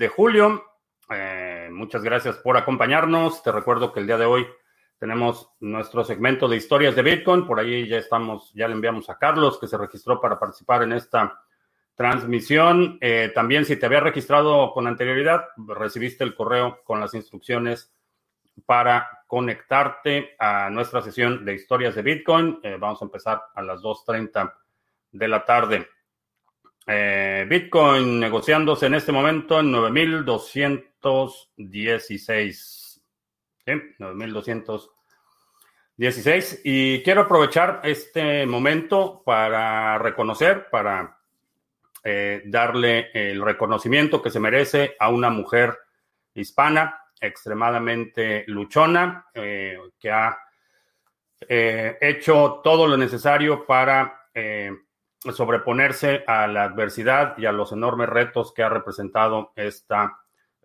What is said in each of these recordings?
de julio. Eh, muchas gracias por acompañarnos. Te recuerdo que el día de hoy tenemos nuestro segmento de historias de Bitcoin. Por ahí ya estamos, ya le enviamos a Carlos que se registró para participar en esta transmisión. Eh, también si te había registrado con anterioridad, recibiste el correo con las instrucciones para conectarte a nuestra sesión de historias de Bitcoin. Eh, vamos a empezar a las 2.30 de la tarde. Eh, Bitcoin negociándose en este momento en 9.216. 9.216. Y quiero aprovechar este momento para reconocer, para eh, darle el reconocimiento que se merece a una mujer hispana extremadamente luchona, eh, que ha hecho todo lo necesario para sobreponerse a la adversidad y a los enormes retos que ha representado esta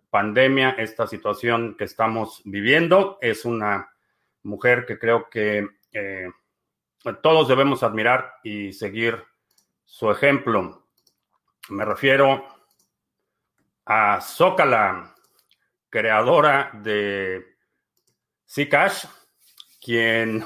pandemia, esta situación que estamos viviendo. Es una mujer que creo que eh, todos debemos admirar y seguir su ejemplo. Me refiero a Zócala, creadora de Zcash, quien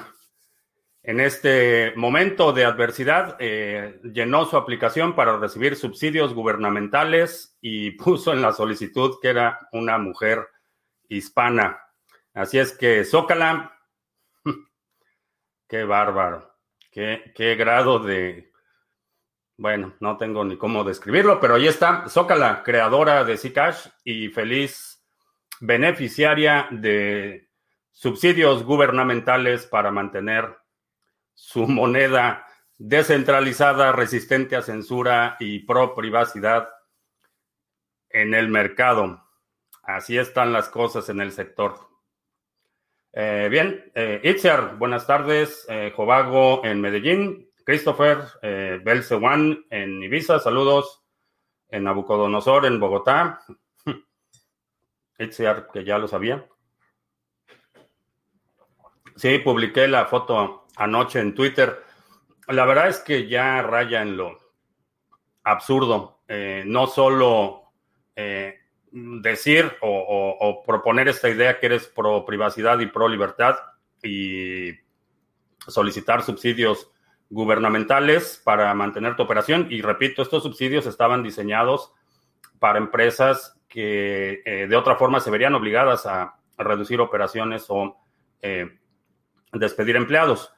en este momento de adversidad, eh, llenó su aplicación para recibir subsidios gubernamentales y puso en la solicitud que era una mujer hispana. Así es que Zócala, qué bárbaro, qué, qué grado de... Bueno, no tengo ni cómo describirlo, pero ahí está, Zócala, creadora de Zcash y feliz beneficiaria de subsidios gubernamentales para mantener su moneda descentralizada, resistente a censura y pro privacidad en el mercado. Así están las cosas en el sector. Eh, bien, eh, buenas tardes. Eh, Jovago en Medellín. Christopher eh, Belcewan en Ibiza, saludos. En Nabucodonosor en Bogotá. Itziar, que ya lo sabía. Sí, publiqué la foto anoche en Twitter. La verdad es que ya raya en lo absurdo. Eh, no solo eh, decir o, proponer esta idea que eres pro privacidad y pro libertad y solicitar subsidios gubernamentales para mantener tu operación. Y repito, estos subsidios estaban diseñados para empresas que eh, de otra forma se verían obligadas a, reducir operaciones o despedir empleados.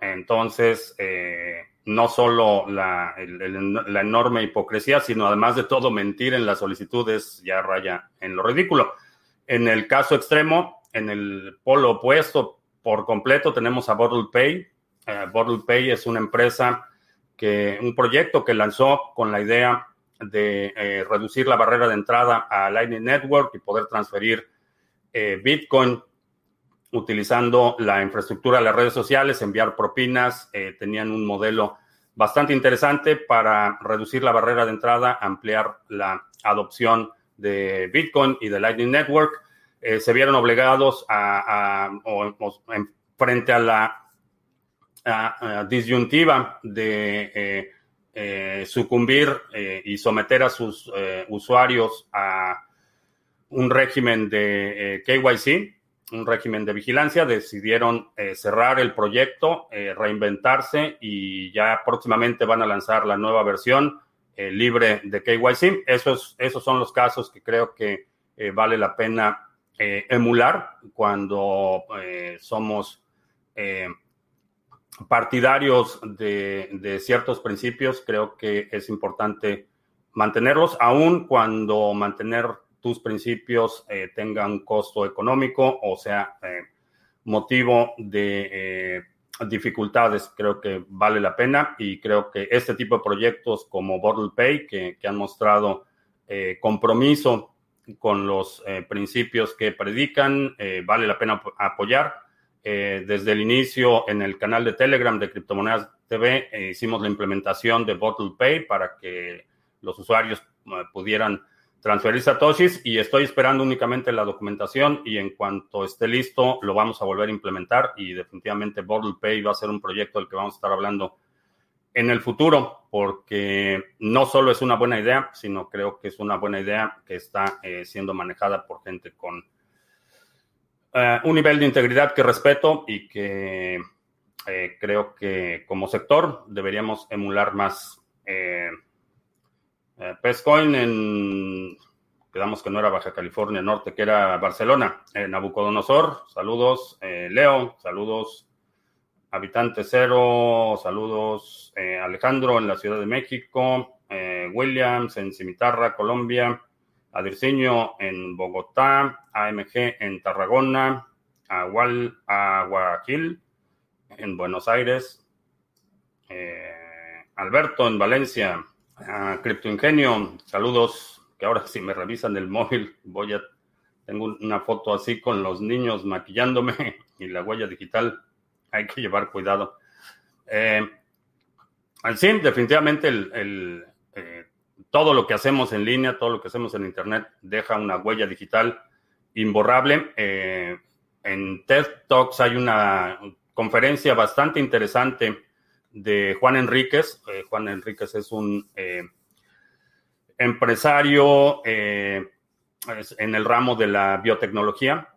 Entonces, eh, no solo la, enorme hipocresía, sino además de todo mentir en las solicitudes ya raya en lo ridículo. En el caso extremo, en el polo opuesto por completo, tenemos a Bottle Pay. Eh, Bottle Pay es una empresa que, un proyecto que lanzó con la idea de eh, reducir la barrera de entrada a Lightning Network y poder transferir Bitcoin utilizando la infraestructura de las redes sociales, enviar propinas, eh, tenían un modelo bastante interesante para reducir la barrera de entrada, ampliar la adopción de Bitcoin y de Lightning Network. Eh, se vieron obligados a, frente a la disyuntiva de eh, sucumbir y someter a sus usuarios a un régimen de KYC, un régimen de vigilancia, decidieron eh, cerrar el proyecto, eh, reinventarse y ya próximamente van a lanzar la nueva versión eh, libre de KYC. Esos, esos son los casos que creo que vale la pena emular cuando somos partidarios de, de ciertos principios. Creo que es importante mantenerlos, aun cuando mantener tus principios eh, tengan un costo económico o sea eh, motivo de eh, dificultades. Creo que vale la pena y creo que este tipo de proyectos como Bottle Pay, que, han mostrado compromiso con los principios que predican, vale la pena apoyar. desde el inicio en el canal de Telegram de Criptomonedas TV hicimos la implementación de Bottle Pay para que los usuarios pudieran transferir satoshis y estoy esperando únicamente la documentación y en cuanto esté listo lo vamos a volver a implementar y definitivamente Bottle Pay va a ser un proyecto del que vamos a estar hablando en el futuro, porque no solo es una buena idea, sino creo que es una buena idea que está eh, siendo manejada por gente con eh, un nivel de integridad que respeto y que creo que como sector deberíamos emular más. Pescoin en quedamos que no era Baja California Norte, que era Barcelona. Nabucodonosor, saludos. Leo, saludos. Habitante Cero, saludos. Eh, Alejandro en la Ciudad de México. Eh, Williams en Cimitarra, Colombia. Adirciño en Bogotá. AMG en Tarragona. Agual, Aguaquil en Buenos Aires. Eh, Alberto en Valencia. Cripto Ingenio, saludos. Que ahora si me revisan el móvil, voy a. Tengo una foto así con los niños maquillándome y la huella digital hay que llevar cuidado. Eh, sí, definitivamente el, eh, todo lo que hacemos en línea, todo lo que hacemos en Internet deja una huella digital imborrable. Eh, en TED Talks hay una conferencia bastante interesante de Juan Enríquez. Juan Enríquez es un empresario en el ramo de la biotecnología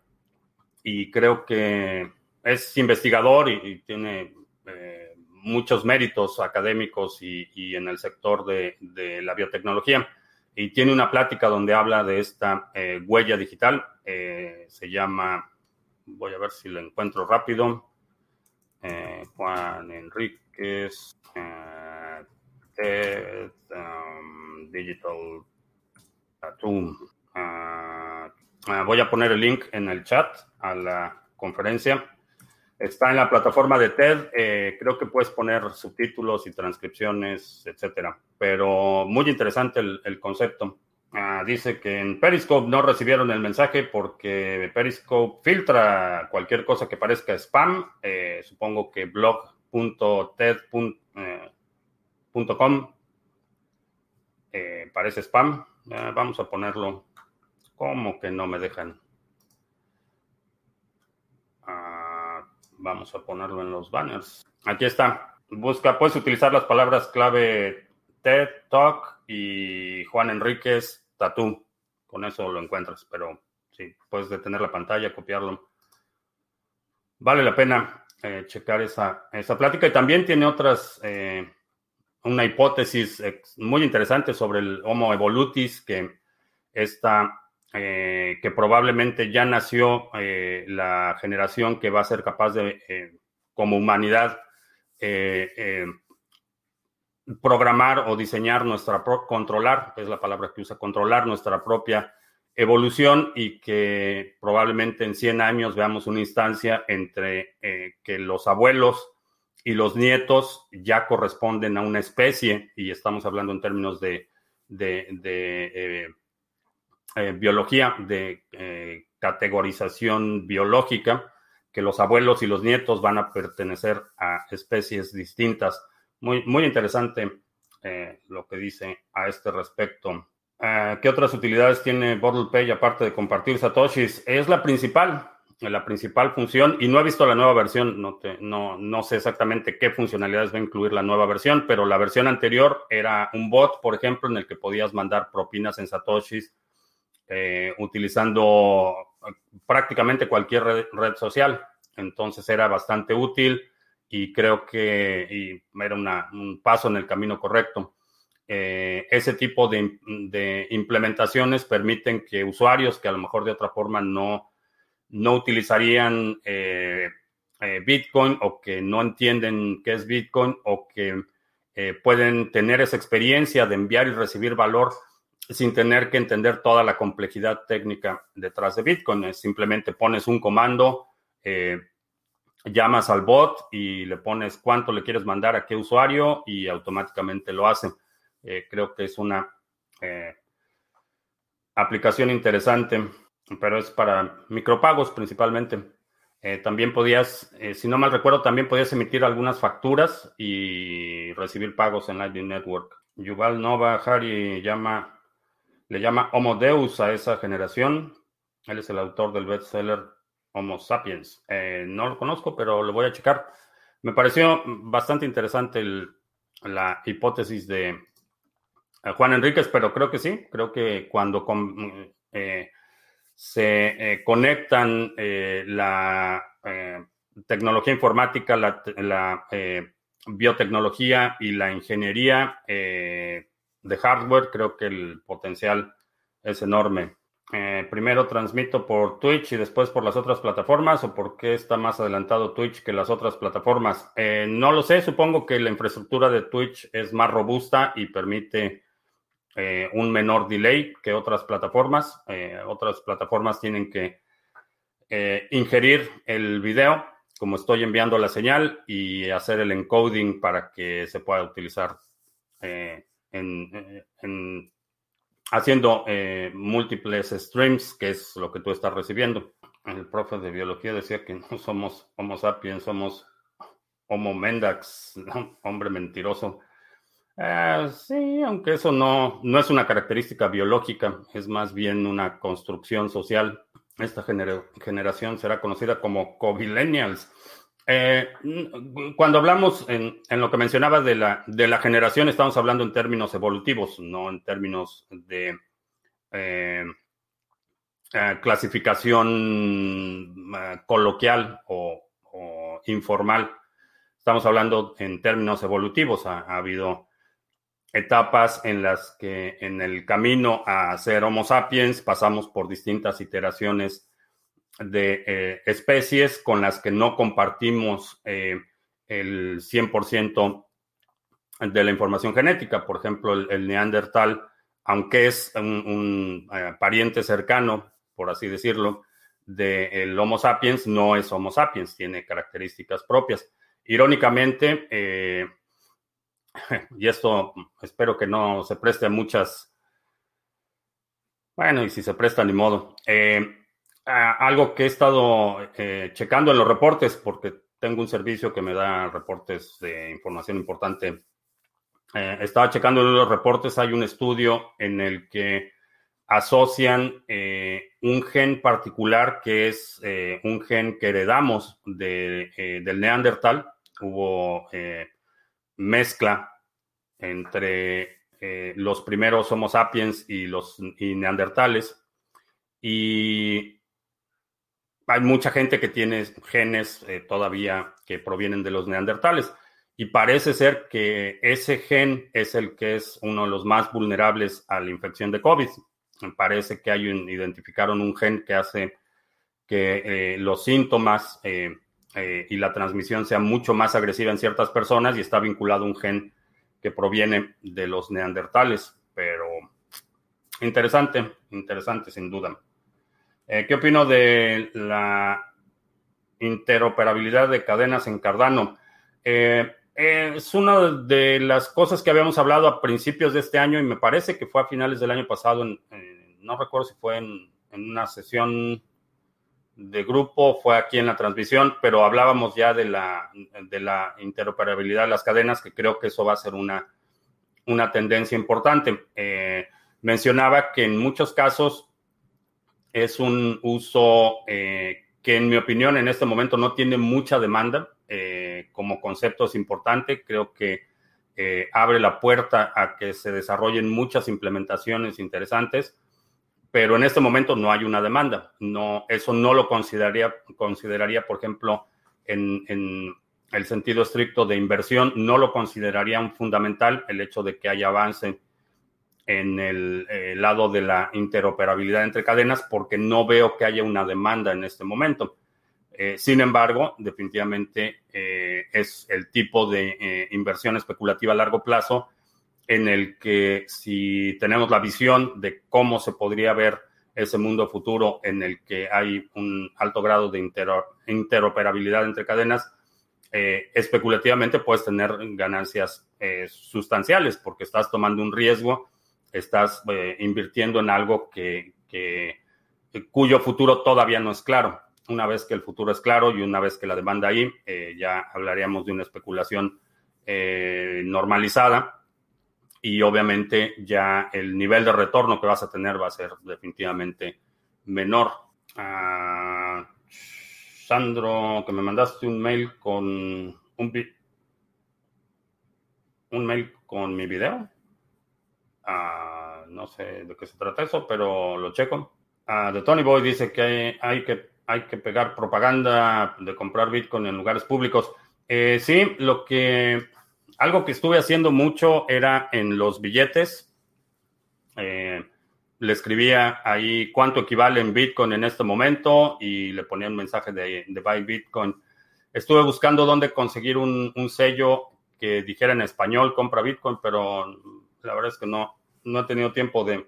y creo que es investigador y, tiene eh, muchos méritos académicos y, en el sector de, la biotecnología. Y tiene una plática donde habla de esta eh, huella digital. Eh, se llama, voy a ver si lo encuentro rápido. Juan Enríquez, um, Digital Tattoo. Ah, ah, voy a poner el link en el chat a la conferencia. Está en la plataforma de TED. Eh, creo que puedes poner subtítulos y transcripciones, etcétera. Pero muy interesante el, concepto. Ah, dice que en Periscope no recibieron el mensaje porque Periscope filtra cualquier cosa que parezca spam. Eh, supongo que blog.ted.com eh, parece spam. Ah, vamos a ponerlo. ¿Cómo que no me dejan? Vamos a ponerlo en los banners. Aquí está. Busca, puedes utilizar las palabras clave TED Talk y Juan Enríquez Tatú. Con eso lo encuentras, pero sí, puedes detener la pantalla, copiarlo. Vale la pena eh, checar esa, esa plática. Y también tiene otras, eh, una hipótesis muy interesante sobre el Homo evolutis, que está eh, que probablemente ya nació la generación que va a ser capaz de, como humanidad, programar o diseñar nuestra, controlar, es la palabra que usa, controlar nuestra propia evolución y que probablemente en 100 años veamos una instancia entre que los abuelos y los nietos ya corresponden a una especie, y estamos hablando en términos de, de eh, biología de eh, categorización biológica, que los abuelos y los nietos van a pertenecer a especies distintas. Muy, muy interesante eh, lo que dice a este respecto. ¿Qué otras utilidades tiene Pay aparte de compartir satoshis? Es la principal, la principal función y no he visto la nueva versión, no, sé exactamente qué funcionalidades va a incluir la nueva versión, pero la versión anterior era un bot, por ejemplo, en el que podías mandar propinas en satoshis eh, utilizando prácticamente cualquier red, social. Entonces era bastante útil y creo que era un paso en el camino correcto. Eh, ese tipo de, implementaciones permiten que usuarios que a lo mejor de otra forma no, no utilizarían eh, Bitcoin o que no entienden qué es Bitcoin o que pueden tener esa experiencia de enviar y recibir valor sin tener que entender toda la complejidad técnica detrás de Bitcoin. simplemente pones un comando, eh, llamas al bot y le pones cuánto le quieres mandar a qué usuario y automáticamente lo hace. Eh, creo que es una eh, aplicación interesante, pero es para micropagos principalmente. también podías, si no mal recuerdo, también podías emitir algunas facturas y recibir pagos en Lightning Network. Yuval Nova Hari llama le llama Homo Deus a esa generación. Él es el autor del bestseller Homo Sapiens. Eh, no lo conozco, pero lo voy a checar. Me pareció bastante interesante la hipótesis de Juan Enríquez, pero creo que sí, creo que cuando se conectan la tecnología informática, la, biotecnología y la ingeniería de hardware, creo que el potencial es enorme. Eh, primero transmito por Twitch y después por las otras plataformas o por qué está más adelantado Twitch que las otras plataformas. Eh, no lo sé, supongo que la infraestructura de Twitch es más robusta y permite eh, un menor delay que otras plataformas. otras plataformas tienen que ingerir el video como estoy enviando la señal y hacer el encoding para que se pueda utilizar en haciendo eh, múltiples streams, que es lo que tú estás recibiendo. El profe de biología decía que no somos Homo sapiens, somos Homo mendax, hombre mentiroso. Eh, sí, aunque eso no, no es una característica biológica, es más bien una construcción social. Esta generación será conocida como covilenials. Eh, cuando hablamos en, lo que mencionaba de la, de la generación, estamos hablando en términos evolutivos, no en términos de eh, eh, clasificación coloquial o, informal. Estamos hablando en términos evolutivos. Ha, habido etapas en las que en el camino a ser Homo sapiens pasamos por distintas iteraciones de eh, especies con las que no compartimos eh, el 100% de la información genética. Por ejemplo, el, neandertal, aunque es un, eh, pariente cercano, por así decirlo, del Homo sapiens, no es Homo sapiens, tiene características propias. Irónicamente, y esto espero que no se preste a muchas, bueno, y si se presta, ni modo algo que he estado eh, checando en los reportes, porque tengo un servicio que me da reportes de información importante. Eh, estaba checando en los reportes, hay un estudio en el que asocian eh, un gen particular que es un gen que heredamos de, del neandertal. Hubo mezcla entre los primeros Homo sapiens y los neandertales. Y hay mucha gente que tiene genes eh, todavía que provienen de los neandertales y parece ser que ese gen es el que es uno de los más vulnerables a la infección de COVID. Parece que hay un, identificaron un gen que hace que eh, los síntomas eh, y la transmisión sea mucho más agresiva en ciertas personas y está vinculado a un gen que proviene de los neandertales. Pero interesante, interesante sin duda. Eh, ¿Qué opino de la interoperabilidad de cadenas en Cardano? Eh, es una de las cosas que habíamos hablado a principios de este año y me parece que fue a finales del año pasado, no recuerdo si fue en, una sesión de grupo, fue aquí en la transmisión, pero hablábamos ya de la, de la interoperabilidad de las cadenas, que creo que eso va a ser una, una tendencia importante. Eh, mencionaba que en muchos casos es un uso eh, que en mi opinión en este momento no tiene mucha demanda. Eh, como concepto es importante. Creo que abre la puerta a que se desarrollen muchas implementaciones interesantes, pero en este momento no hay una demanda. No, eso no lo consideraría, consideraría por ejemplo, en, el sentido estricto de inversión, no lo consideraría un fundamental el hecho de que haya avance en el eh, lado de la interoperabilidad entre cadenas porque no veo que haya una demanda en este momento. Eh, sin embargo, definitivamente eh, es el tipo de inversión especulativa a largo plazo en el que si tenemos la visión de cómo se podría ver ese mundo futuro en el que hay un alto grado de interoperabilidad entre cadenas, especulativamente puedes tener ganancias sustanciales porque estás tomando un riesgo estás eh, invirtiendo en algo que, cuyo futuro todavía no es claro. Una vez que el futuro es claro y una vez que la demanda ahí, eh, ya hablaríamos de una especulación eh, normalizada y obviamente ya el nivel de retorno que vas a tener va a ser definitivamente menor. Ah, Sandro, que me mandaste un mail con un, un mail con mi video. Ah, no sé de qué se trata eso, pero lo checo. Ah, de Tony Boy dice que hay, que hay que pegar propaganda de comprar Bitcoin en lugares públicos. Eh, sí, lo que algo que estuve haciendo mucho era en los billetes. Eh, le escribía ahí cuánto equivale en Bitcoin en este momento y le ponía un mensaje de, Buy Bitcoin. Estuve buscando dónde conseguir un, sello que dijera en español compra Bitcoin, pero la verdad es que no, no he tenido tiempo de,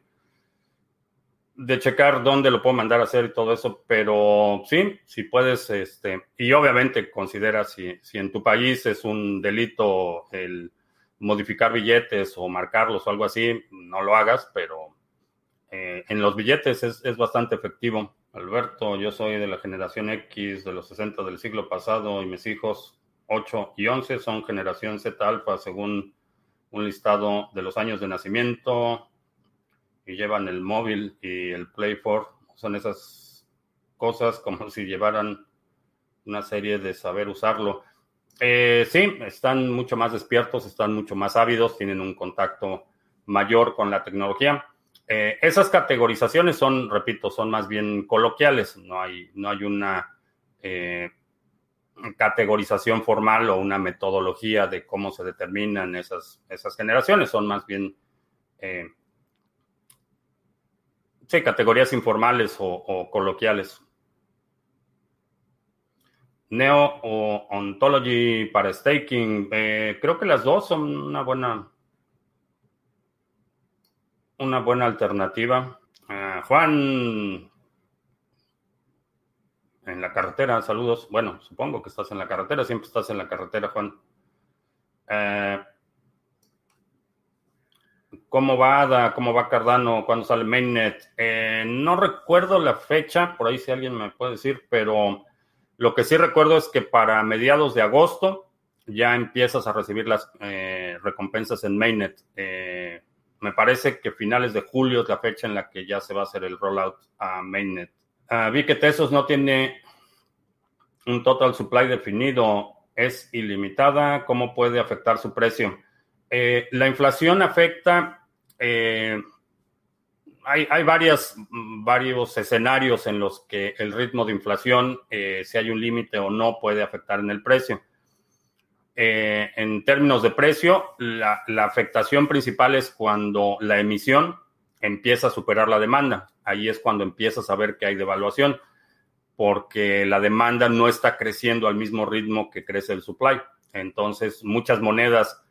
de checar dónde lo puedo mandar a hacer y todo eso, pero sí, si puedes, este, y obviamente considera si, si en tu país es un delito el modificar billetes o marcarlos o algo así, no lo hagas, pero eh, en los billetes es, bastante efectivo. Alberto, yo soy de la generación X de los 60 del siglo pasado y mis hijos 8 y 11 son generación Z alfa según un listado de los años de nacimiento y llevan el móvil y el Play 4. Son esas cosas como si llevaran una serie de saber usarlo. Eh, sí, están mucho más despiertos, están mucho más ávidos, tienen un contacto mayor con la tecnología. Eh, esas categorizaciones son, repito, son más bien coloquiales, no hay, no hay una eh, categorización formal o una metodología de cómo se determinan esas, esas generaciones, son más bien, sí, categorías informales o, coloquiales. Neo o Ontology para staking, creo que las dos son una buena, una buena alternativa. Eh, Juan, en la carretera, saludos. Bueno, supongo que estás en la carretera, siempre estás en la carretera, Juan. Eh, ¿Cómo va Ada? ¿Cómo va Cardano? ¿Cuándo sale Mainnet? Eh, no recuerdo la fecha, por ahí si alguien me puede decir, pero lo que sí recuerdo es que para mediados de agosto ya empiezas a recibir las recompensas en Mainnet. Me parece que finales de julio es la fecha en la que ya se va a hacer el rollout a Mainnet. Ah, vi que Tesos no tiene un total supply definido, es ilimitada. ¿Cómo puede afectar su precio? Eh, la inflación afecta. Eh, hay, varias, varios escenarios en los que el ritmo de inflación, eh, si hay un límite o no, puede afectar en el precio. Eh, en términos de precio, la, afectación principal es cuando la emisión empieza a superar la demanda. Ahí es cuando empiezas a ver que hay devaluación, porque la demanda no está creciendo al mismo ritmo que crece el supply. Entonces, muchas monedas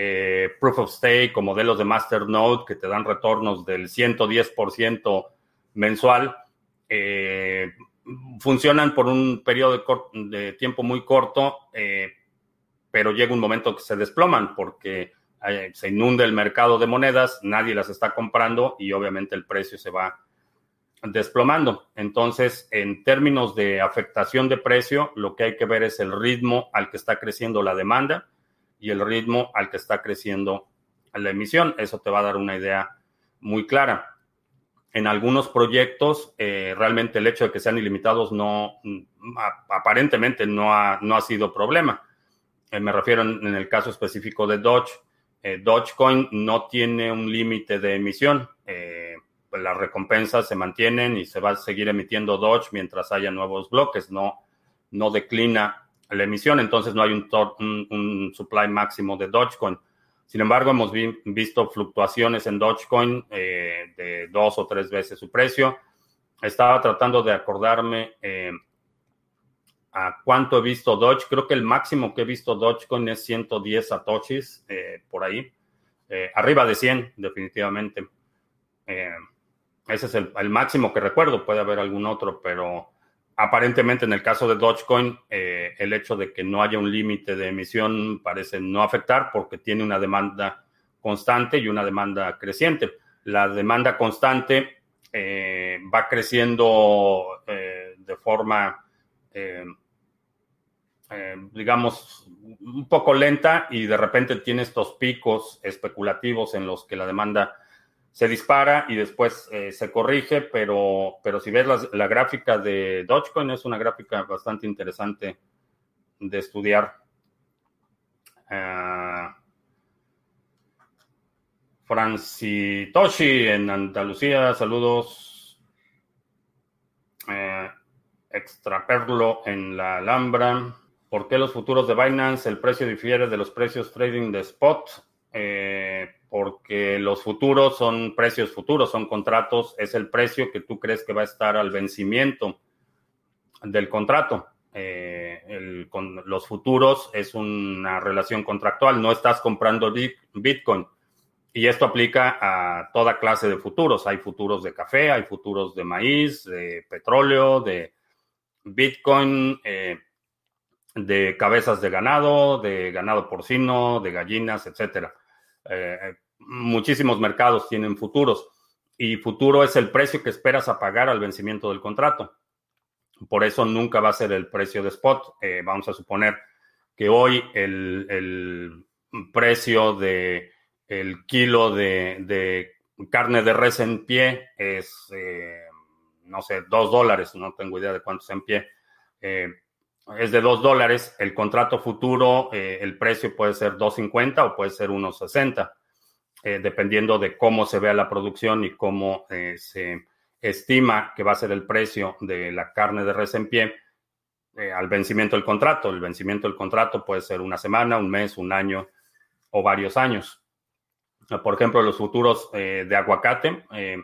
eh, proof of stake o modelos de masternode que te dan retornos del 110% mensual, eh, funcionan por un periodo de, tiempo muy corto, pero llega un momento que se desploman porque eh, se inunda el mercado de monedas, nadie las está comprando y obviamente el precio se va desplomando. Entonces, en términos de afectación de precio, lo que hay que ver es el ritmo al que está creciendo la demanda y el ritmo al que está creciendo la emisión. Eso te va a dar una idea muy clara. En algunos proyectos, eh, realmente el hecho de que sean ilimitados no, mm, aparentemente no ha, no ha sido problema eh, me refiero en, el caso específico de Doge. Eh, Dogecoin no tiene un límite de emisión. Eh, pues las recompensas se mantienen y se va a seguir emitiendo Doge mientras haya nuevos bloques. No, no declina la emisión, entonces no hay un, supply máximo de Dogecoin. Sin embargo, hemos visto fluctuaciones en Dogecoin de dos o tres veces su precio. Estaba tratando de acordarme a cuánto he visto Doge. Creo que el máximo que he visto Dogecoin es 110 satoshis, eh, por ahí. Eh, arriba de 100, definitivamente. Eh, ese es el, máximo que recuerdo. Puede haber algún otro, pero aparentemente en el caso de Dogecoin, el hecho de que no haya un límite de emisión parece no afectar porque tiene una demanda constante y una demanda creciente. La demanda constante va creciendo de forma eh, eh, digamos, un poco lenta y de repente tiene estos picos especulativos en los que la demanda se dispara y después eh, se corrige, pero, pero si ves la, gráfica de Dogecoin es una gráfica bastante interesante de estudiar. Ah, Francitoshi en Andalucía, saludos. Eh, extraperlo en la Alhambra. ¿Por qué los futuros de Binance el precio difiere de los precios trading de spot? Eh, porque los futuros son precios futuros, son contratos, es el precio que tú crees que va a estar al vencimiento del contrato. Eh, los futuros es una relación contractual, no estás comprando Bitcoin. Y esto aplica a toda clase de futuros. Hay futuros de café, hay futuros de maíz, de petróleo, de Bitcoin, eh, de cabezas de ganado, de ganado porcino, de gallinas, etcétera. Eh, muchísimos mercados tienen futuros y futuro es el precio que esperas a pagar al vencimiento del contrato. Por eso nunca va a ser el precio de spot. Eh, vamos a suponer que hoy el, precio de el kilo de, carne de res en pie es, eh, no sé, dos dólares, no tengo idea de cuánto es en pie. Es de dos dólares. El contrato futuro, el precio puede ser 2.50 o puede ser 1.60, dependiendo de cómo se vea la producción y cómo se estima que va a ser el precio de la carne de res en pie eh, al vencimiento del contrato. El vencimiento del contrato puede ser una semana, un mes, un año o varios años. Por ejemplo, los futuros eh, de aguacate eh,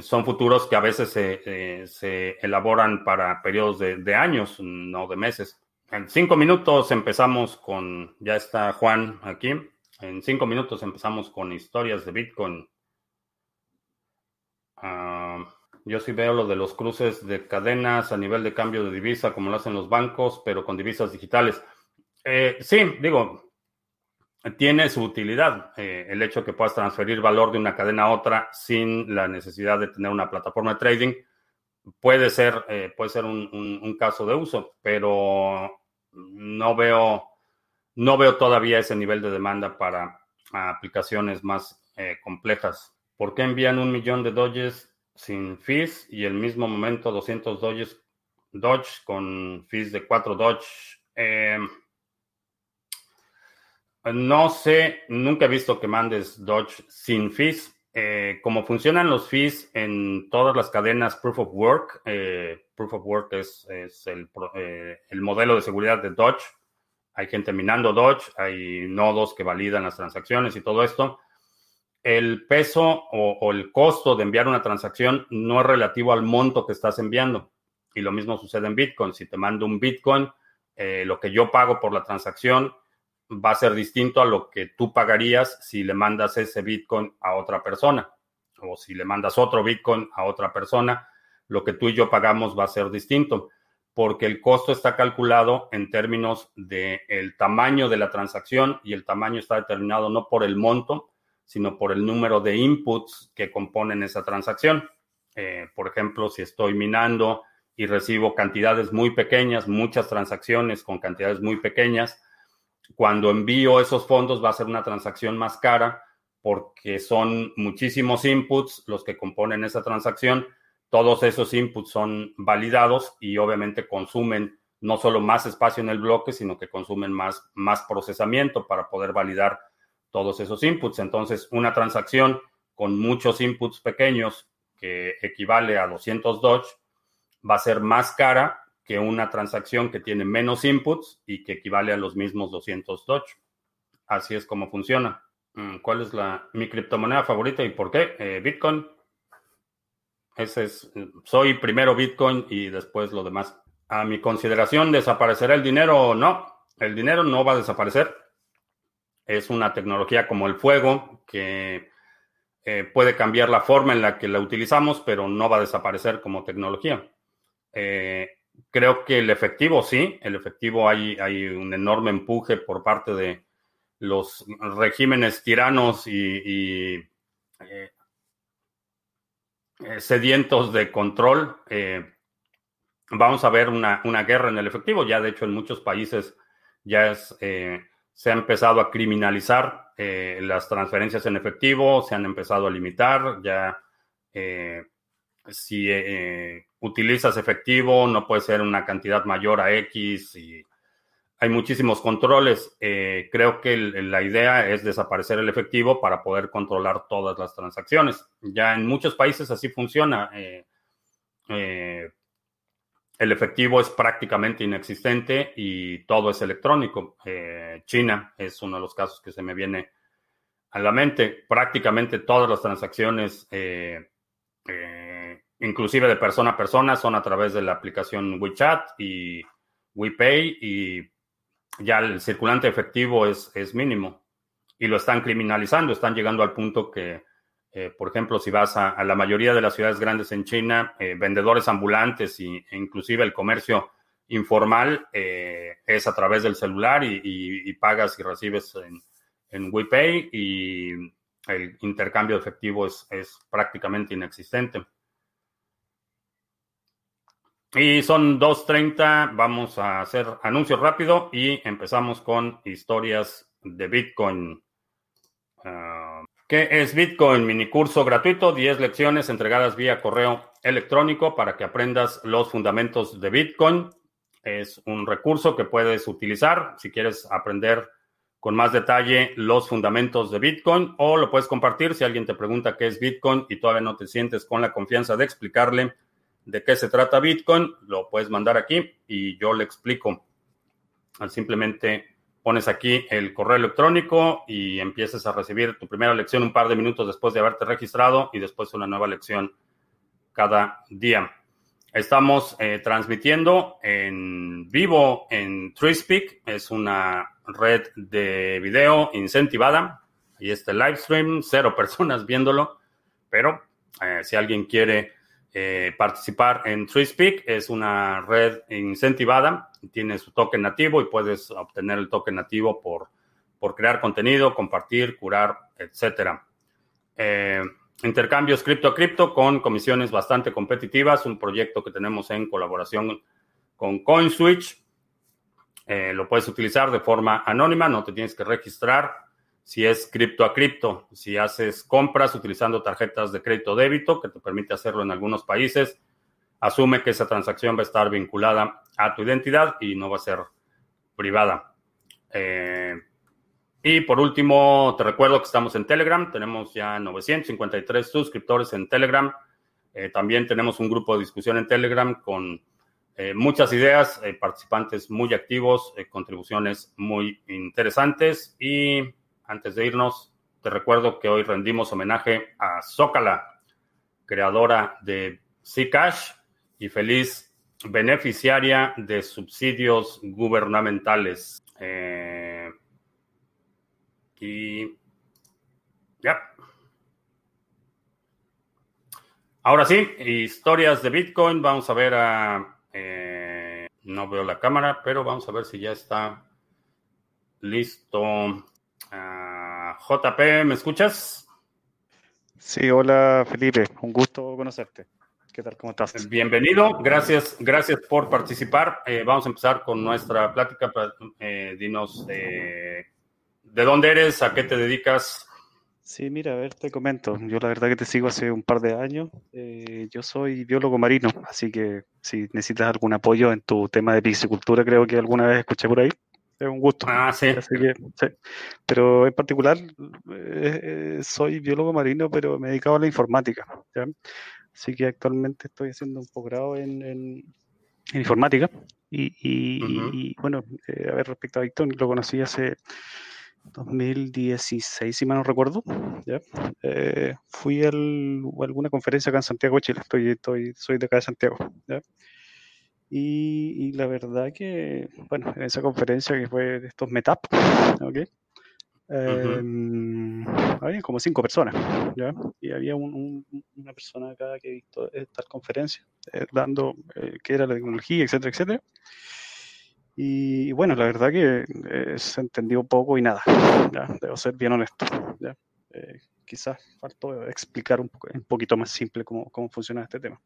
son futuros que a veces se, elaboran para periodos de, de, años, no de meses. En cinco minutos empezamos con, ya está Juan aquí, en cinco minutos empezamos con historias de Bitcoin. Ah, yo sí veo lo de los cruces de cadenas a nivel de cambio de divisa, como lo hacen los bancos, pero con divisas digitales. Eh, sí, digo, tiene su utilidad eh, el hecho que puedas transferir valor de una cadena a otra sin la necesidad de tener una plataforma de trading. Puede ser, eh, puede ser un, caso de uso, pero no veo, no veo todavía ese nivel de demanda para aplicaciones más complejas. ¿Por qué envían un millón de Dodges sin fees y el mismo momento 200 Dodges Dodge con fees de 4 Dodge? No sé, nunca he visto que mandes Dodge sin fees. Eh, como funcionan los fees en todas las cadenas Proof of Work, eh, Proof of Work es, el, eh, el, modelo de seguridad de Dodge. Hay gente minando Dodge, hay nodos que validan las transacciones y todo esto el peso o, el costo de enviar una transacción no es relativo al monto que estás enviando. Y lo mismo sucede en Bitcoin. Si te mando un Bitcoin, eh, lo que yo pago por la transacción va a ser distinto a lo que tú pagarías si le mandas ese Bitcoin a otra persona. O si le mandas otro Bitcoin a otra persona, lo que tú y yo pagamos va a ser distinto. Porque el costo está calculado en términos del el tamaño de la transacción y el tamaño está determinado no por el monto, sino por el número de inputs que componen esa transacción. Eh, por ejemplo, si estoy minando y recibo cantidades muy pequeñas, muchas transacciones con cantidades muy pequeñas, cuando envío esos fondos va a ser una transacción más cara porque son muchísimos inputs los que componen esa transacción. Todos esos inputs son validados y obviamente consumen no solo más espacio en el bloque, sino que consumen más, más procesamiento para poder validar todos esos inputs. Entonces, una transacción con muchos inputs pequeños que equivale a 200 Dodge va a ser más cara que una transacción que tiene menos inputs y que equivale a los mismos 200 Dodge. Así es como funciona. Mm, ¿Cuál es la, mi criptomoneda favorita y por qué? Eh, Bitcoin. Ese es, soy primero Bitcoin y después lo demás. A mi consideración, ¿desaparecerá el dinero? No, el dinero no va a desaparecer es una tecnología como el fuego que eh, puede cambiar la forma en la que la utilizamos, pero no va a desaparecer como tecnología. Eh, creo que el efectivo sí, el efectivo hay, hay un enorme empuje por parte de los regímenes tiranos y, eh, sedientos de control. vamos a ver una, una, guerra en el efectivo. Ya de hecho en muchos países ya se ha empezado a criminalizar eh, las transferencias en efectivo, se han empezado a limitar, ya eh, si eh, utilizas efectivo no puede ser una cantidad mayor a X y hay muchísimos controles. Eh, creo que la idea es desaparecer el efectivo para poder controlar todas las transacciones. Ya en muchos países así funciona. Eh, eh, el efectivo es prácticamente inexistente y todo es electrónico. China es uno de los casos que se me viene a la mente. Prácticamente todas las transacciones, inclusive de persona a persona, son a través de la aplicación WeChat y WePay y ya el circulante efectivo es, es mínimo y lo están criminalizando, están llegando al punto que, eh, por ejemplo, si vas a, la mayoría de las ciudades grandes en China, eh, vendedores ambulantes y, e inclusive el comercio informal eh, es a través del celular y, pagas y recibes en, en, WePay y el intercambio efectivo es, es prácticamente inexistente. Y son 2.30, vamos a hacer anuncio rápido y empezamos con historias de Bitcoin. Ah, ¿Qué es Bitcoin? Mini curso gratuito, 10 lecciones entregadas vía correo electrónico para que aprendas los fundamentos de Bitcoin. Es un recurso que puedes utilizar si quieres aprender con más detalle los fundamentos de Bitcoin o lo puedes compartir si alguien te pregunta qué es Bitcoin y todavía no te sientes con la confianza de explicarle de qué se trata Bitcoin, lo puedes mandar aquí y yo le explico. Simplemente pones aquí el correo electrónico y empiezas a recibir tu primera lección un par de minutos después de haberte registrado y después una nueva lección cada día. Estamos eh, transmitiendo en vivo en TreeSpeak, es una red de video incentivada. y este live stream, cero personas viéndolo, pero eh, si alguien quiere eh, participar en TreeSpeak. Es una red incentivada, tiene su token nativo y puedes obtener el token nativo por, por crear contenido, compartir, curar, etc. Eh, intercambios cripto a cripto con comisiones bastante competitivas, un proyecto que tenemos en colaboración con CoinSwitch. Eh, lo puedes utilizar de forma anónima, no te tienes que registrar si es cripto a cripto, si haces compras utilizando tarjetas de crédito débito, que te permite hacerlo en algunos países, asume que esa transacción va a estar vinculada a tu identidad y no va a ser privada. Eh, y por último, te recuerdo que estamos en Telegram, tenemos ya 953 suscriptores en Telegram. Eh, también tenemos un grupo de discusión en Telegram con eh, muchas ideas, participantes muy activos, contribuciones muy interesantes y antes de irnos, te recuerdo que hoy rendimos homenaje a Zócala, creadora de Zcash y feliz beneficiaria de subsidios gubernamentales. Eh, y ya. Ahora sí, historias de Bitcoin. Vamos a ver a... Eh, no veo la cámara, pero vamos a ver si ya está listo. Ah, JP, ¿me escuchas? Sí, hola Felipe, un gusto conocerte. ¿Qué tal? ¿Cómo estás? Bienvenido, gracias, gracias por participar. Eh, vamos a empezar con nuestra plática. Eh, dinos eh, de dónde eres, a qué te dedicas. Sí, mira, a ver, te comento. Yo la verdad que te sigo hace un par de años. yo soy biólogo marino, así que si necesitas algún apoyo en tu tema de piscicultura, creo que alguna vez escuché por ahí es un gusto. Ah, sí. Pero en particular, eh, eh, soy biólogo marino, pero me he dedicado a la informática. Así que actualmente estoy haciendo un posgrado en, en, informática. Y, bueno, eh, a ver, respecto a Víctor, lo conocí hace 2016, si mal no recuerdo. ¿ya? fui a alguna conferencia acá en Santiago, Chile. Estoy, estoy, soy de acá de Santiago. ¿ya? Y, la verdad que, bueno, en esa conferencia que fue de estos Metap, ¿ok? Em, había como cinco personas, ¿ya? Y había una persona acá que visto esta conferencia, eh, dando eh, qué era la tecnología, etcétera, etcétera. Y, bueno, la verdad que eh, se entendió poco y nada, ¿ya? Debo ser bien honesto, ¿ya? quizás faltó explicar un, un poquito más simple cómo, cómo funciona este tema.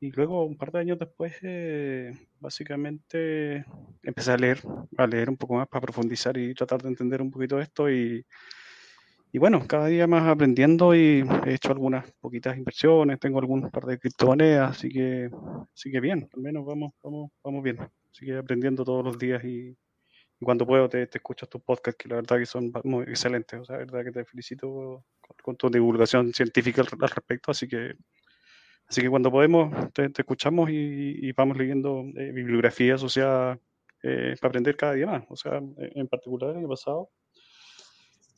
Y luego, un par de años después, eh, básicamente empecé a leer, a leer un poco más para profundizar y tratar de entender un poquito esto. Y, y bueno, cada día más aprendiendo y he hecho algunas poquitas inversiones, tengo algún par de criptomonedas, así que, así que bien, al menos vamos, vamos, vamos bien. Así que aprendiendo todos los días y, cuando puedo te, te escucho tus podcasts, que la verdad que son muy excelentes. O sea, la verdad que te felicito con, tu divulgación científica al, respecto. Así que, así que cuando podemos te, escuchamos y, vamos leyendo eh, bibliografía asociada eh, para aprender cada día más. O sea, en particular el año pasado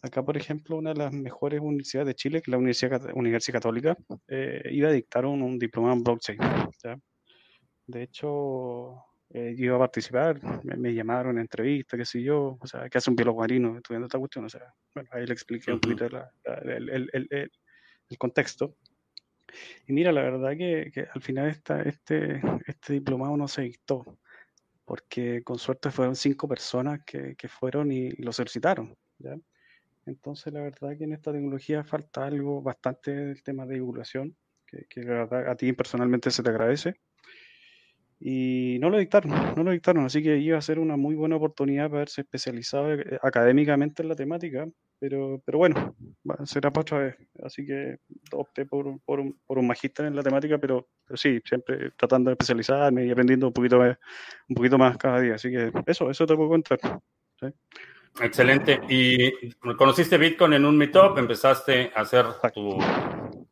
Acá, por ejemplo, una de las mejores universidades de Chile, que es la Universidad, Universidad Católica, eh, iba a dictar un, un diplomado en blockchain. De hecho, eh, yo iba a participar, me, llamaron a entrevista, qué sé yo, o sea, que hace un biólogo marino estudiando esta cuestión, o sea, bueno, ahí le expliqué un poquito el, el, el, el, contexto. Y mira, la verdad que, al final este, este diplomado no se dictó, porque con suerte fueron cinco personas que, fueron y, lo solicitaron. ¿ya? Entonces, la verdad que en esta tecnología falta algo bastante del tema de divulgación, que, a ti personalmente se te agradece. Y no lo dictaron, no lo dictaron, así que iba a ser una muy buena oportunidad para haberse especializado eh, académicamente en la temática, pero, pero bueno, será para otra vez. Así que opté por, por, un, por un magíster en la temática, pero, pero, sí, siempre tratando de especializarme y aprendiendo un poquito, más, un poquito más cada día. Así que eso, eso te puedo contar. ¿sí? Excelente. Y conociste Bitcoin en un meetup, empezaste a hacer tu,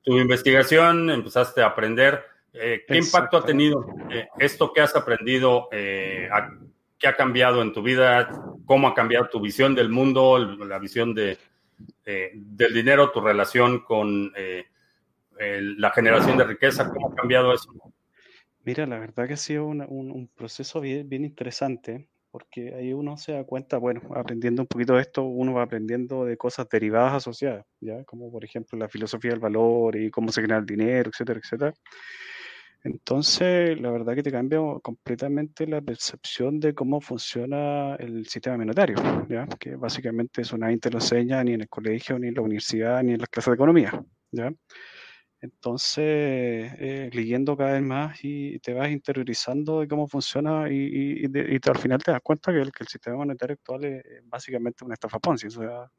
investigación, empezaste a aprender. Eh, ¿Qué impacto ha tenido eh, esto que has aprendido? Eh, ¿Qué ha cambiado en tu vida? ¿Cómo ha cambiado tu visión del mundo, la visión de, del dinero, tu relación con la generación de riqueza? ¿Cómo ha cambiado eso? Mira, la verdad que ha sido un, un proceso bien, bien interesante porque ahí uno se da cuenta, bueno, aprendiendo un poquito de esto, uno va aprendiendo de cosas derivadas asociadas, ¿ya? Como por ejemplo la filosofía del valor y cómo se genera el dinero, etcétera, etcétera. Entonces, la verdad que te cambia completamente la percepción de cómo funciona el sistema monetario, ¿ya? Que básicamente eso nadie te lo enseña ni en el colegio, ni en la universidad, ni en las clases de economía, ¿ya? Entonces, eh, leyendo cada vez más y te vas interiorizando de cómo funciona y, al final te das cuenta que el, sistema monetario actual es, básicamente una estafa Ponzi. O sea,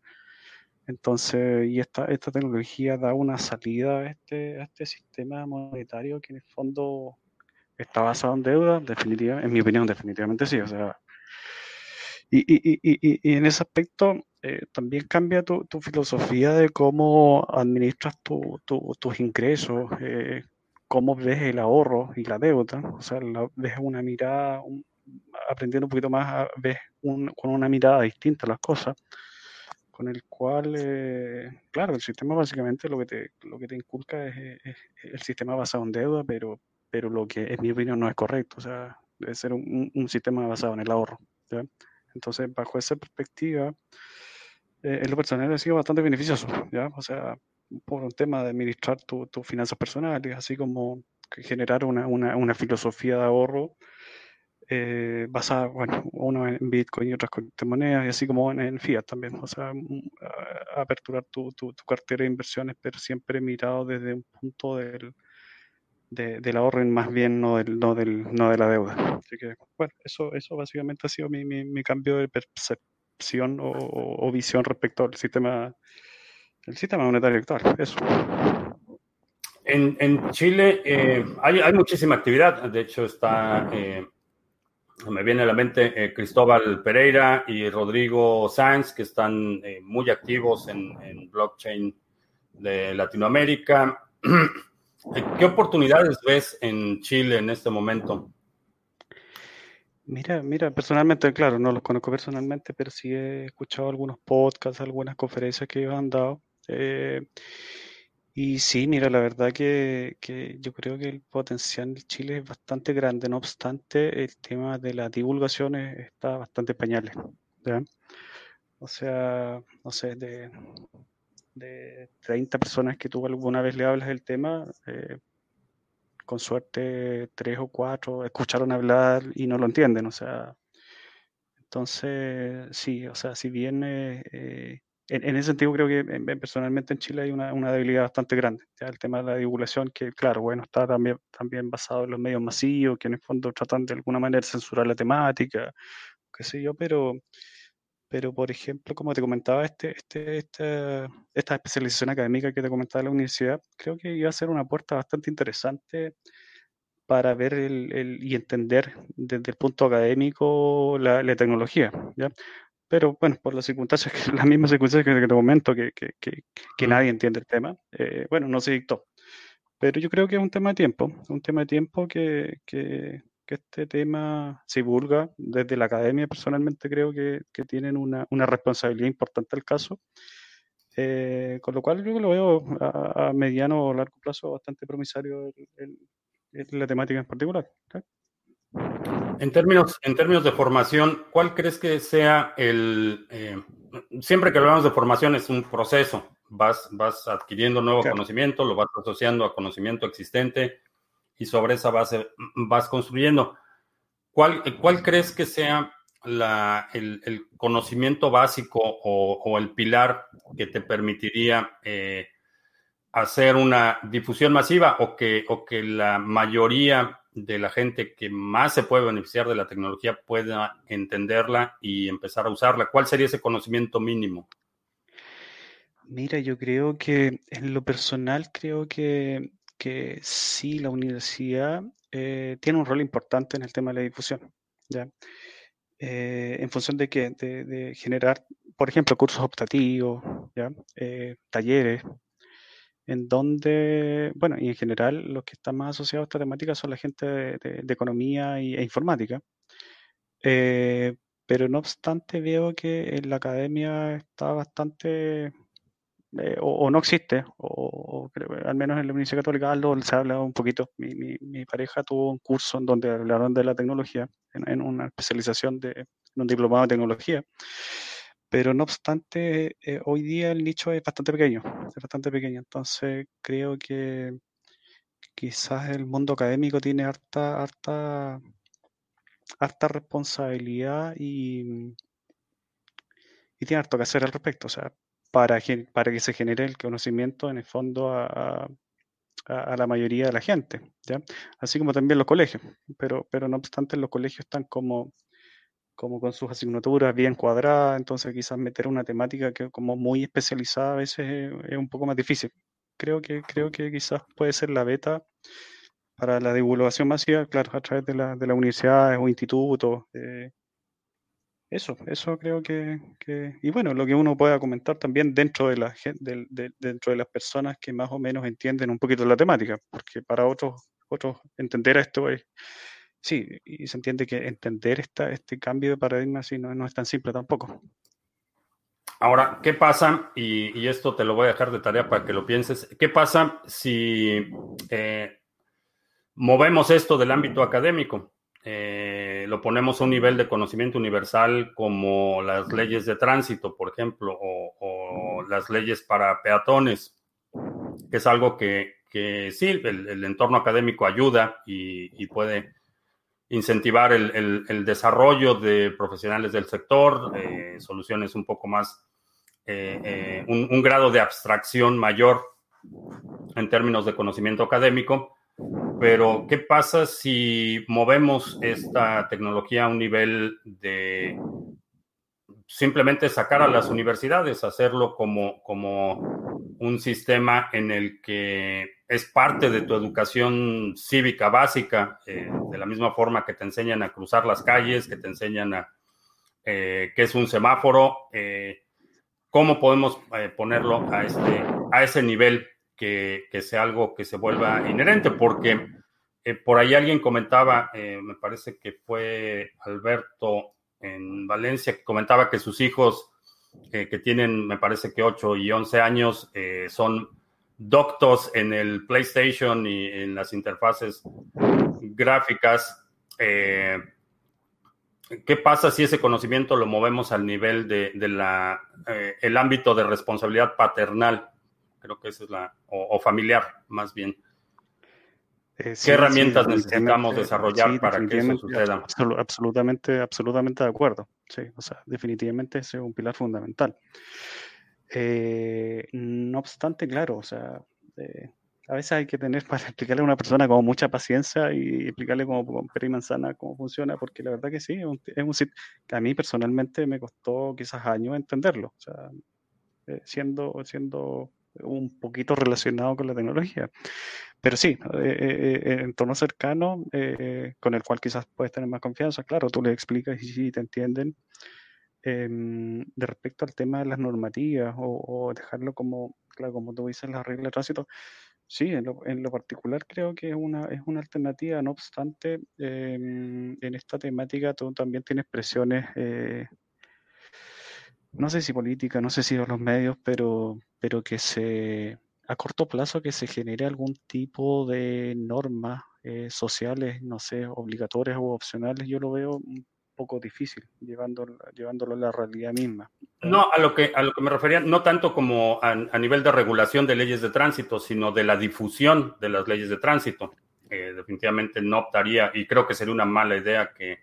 entonces, y esta, esta tecnología da una salida a este, a este sistema monetario que en el fondo está basado en deuda, definitivamente, en mi opinión, definitivamente sí. O sea, y, y, y, y en ese aspecto eh, también cambia tu, filosofía de cómo administras tu, tus ingresos, eh, cómo ves el ahorro y la deuda. O sea, ves una mirada, aprendiendo un poquito más, ves un, con una mirada distinta las cosas, con el cual, eh, claro, el sistema básicamente lo que te, lo que te inculca es, el sistema basado en deuda, pero, pero lo que en mi opinión no es correcto. O sea, debe ser un, un sistema basado en el ahorro. ¿ya? Entonces, bajo esa perspectiva, eh, en lo personal ha sido bastante beneficioso, ¿ya? O sea, por un tema de administrar tus tu finanzas personales, así como generar una, una, una filosofía de ahorro eh, basada, bueno, uno en Bitcoin y otras monedas, y así como en, fiat también, o sea, mm, aperturar tu, tu, tu, cartera de inversiones, pero siempre mirado desde un punto del, de, del ahorro más bien no, del, no, del, no de la deuda. Así que, bueno, eso, eso básicamente ha sido mi, mi, mi cambio de percepción o, o, visión respecto al sistema, el sistema monetario actual. Eso. En, en Chile eh, hay, hay, muchísima actividad. De hecho, está, eh, me viene a la mente eh, Cristóbal Pereira y Rodrigo Sáenz, que están eh, muy activos en, en blockchain de Latinoamérica. ¿Qué oportunidades ves en Chile en este momento? Mira, mira, personalmente, claro, no los conozco personalmente, pero sí he escuchado algunos podcasts, algunas conferencias que ellos han dado. Eh, y sí, mira, la verdad que, que, yo creo que el potencial en Chile es bastante grande. No obstante, el tema de la divulgación está bastante pañales. ¿ya? O sea, no sé, de, de 30 personas que tú alguna vez le hablas del tema, eh, con suerte tres o cuatro escucharon hablar y no lo entienden, o sea, entonces sí, o sea, si bien eh, eh en, en, ese sentido creo que personalmente en Chile hay una, una debilidad bastante grande, ya el tema de la divulgación que claro, bueno, está también, también basado en los medios masivos que en el fondo tratan de alguna manera de censurar la temática, qué sé yo, pero pero, por ejemplo, como te comentaba, este, este, esta, esta especialización académica que te comentaba de la universidad, creo que iba a ser una puerta bastante interesante para ver el, y entender desde el punto académico la, tecnología. ¿ya? Pero bueno, por las circunstancias, las mismas circunstancias que te comento, que, que, que, nadie entiende el tema, eh, bueno, no se dictó. Pero yo creo que es un tema de tiempo, un tema de tiempo que, que, este tema se divulga desde la academia. Personalmente creo que, tienen una, una, responsabilidad importante al caso. Eh, con lo cual yo lo veo a, mediano o largo plazo bastante promisario el, la temática en particular. En términos, en términos de formación, ¿cuál crees que sea el... Eh, siempre que hablamos de formación es un proceso, vas, vas adquiriendo nuevo conocimiento, lo vas asociando a conocimiento existente y sobre esa base vas construyendo. ¿Cuál, cuál crees que sea la, el, conocimiento básico o, el pilar que te permitiría eh, hacer una difusión masiva o que, o que la mayoría de la gente que más se puede beneficiar de la tecnología pueda entenderla y empezar a usarla? ¿Cuál sería ese conocimiento mínimo? Mira, yo creo que en lo personal creo que, que sí, la universidad eh, tiene un rol importante en el tema de la difusión. ¿ya? Eh, en función de que de, generar, por ejemplo, cursos optativos, ¿ya? Eh, talleres, en donde, bueno, y en general los que están más asociados a esta temática son la gente de, economía e informática. Eh, pero no obstante, veo que en la academia está bastante, eh, o, no existe, o, al menos en la Universidad Católica Aldo se ha hablado un poquito. Mi, mi, mi, pareja tuvo un curso en donde hablaron de la tecnología, en, en una especialización de en un diplomado de tecnología. Pero no obstante, eh, hoy día el nicho es bastante pequeño, es bastante pequeño. Entonces creo que quizás el mundo académico tiene harta, harta, harta responsabilidad y, y tiene harto que hacer al respecto. O sea, para, para que se genere el conocimiento en el fondo a, a, la mayoría de la gente, ¿ya? Así como también los colegios, pero, pero no obstante los colegios están como como con sus asignaturas bien cuadradas, entonces quizás meter una temática que como muy especializada a veces es, un poco más difícil. Creo que, creo que quizás puede ser la beta para la divulgación masiva, claro, a través de, la, de las universidades o institutos. Eh, eso, eso creo que, Y bueno, lo que uno pueda comentar también dentro de, la, dentro de las personas que más o menos entienden un poquito la temática, porque para otros, otros entender esto es Sí, y se entiende que entender este cambio de paradigma sí, no, es tan simple tampoco. Ahora, ¿qué pasa? Y, esto te lo voy a dejar de tarea para que lo pienses. ¿Qué pasa si eh, movemos esto del ámbito académico? Eh, lo ponemos a un nivel de conocimiento universal como las leyes de tránsito, por ejemplo, o, las leyes para peatones, que es algo que, sí, el, entorno académico ayuda y puede incentivar el, desarrollo de profesionales del sector, eh, soluciones un poco más, eh, eh, un, grado de abstracción mayor en términos de conocimiento académico. Pero, ¿qué pasa si movemos esta tecnología a un nivel de simplemente sacar a las universidades, hacerlo como, como un sistema en el que es parte de tu educación cívica básica, eh, de la misma forma que te enseñan a cruzar las calles, que te enseñan a eh, qué es un semáforo, eh, cómo podemos ponerlo a, este, a ese nivel que, que, sea algo que se vuelva inherente, porque por ahí alguien comentaba, me parece que fue Alberto en Valencia, que comentaba que sus hijos, que tienen, me parece que 8 y 11 años, son doctos en el PlayStation y en las interfaces gráficas. Eh, ¿Qué pasa si ese conocimiento lo movemos al nivel de, la, eh, el ámbito de responsabilidad paternal? Creo que esa es la, o, familiar más bien. Eh, ¿Qué herramientas necesitamos desarrollar para que eso suceda? Absolutamente, absolutamente de acuerdo. Sí, o sea, definitivamente ese es un pilar fundamental. Eh, no obstante, claro, o sea, eh, a veces hay que tener para explicarle a una persona con mucha paciencia y explicarle como y manzana cómo funciona, porque la verdad que sí, es un, es que a mí personalmente me costó quizás años entenderlo, o sea, eh, siendo, siendo un poquito relacionado con la tecnología. pero sí, eh, en entorno cercano, con el cual quizás puedes tener más confianza, claro, tú le explicas y sí te entienden. Em, de respecto al tema de las normativas o, dejarlo como, claro, como tú dices, la regla de tránsito, sí, en lo, en lo, particular creo que es una, es una alternativa, no obstante, em, en esta temática tú también tienes presiones, eh, no sé si política, no sé si de los medios, pero, pero que se, a corto plazo, que se genere algún tipo de normas eh, sociales, no sé, obligatorias o opcionales, yo lo veo poco difícil, llevándolo, llevándolo a la realidad misma. No, a lo que, a lo que me refería, no tanto como a, nivel de regulación de leyes de tránsito, sino de la difusión de las leyes de tránsito. Eh, definitivamente no optaría, y creo que sería una mala idea que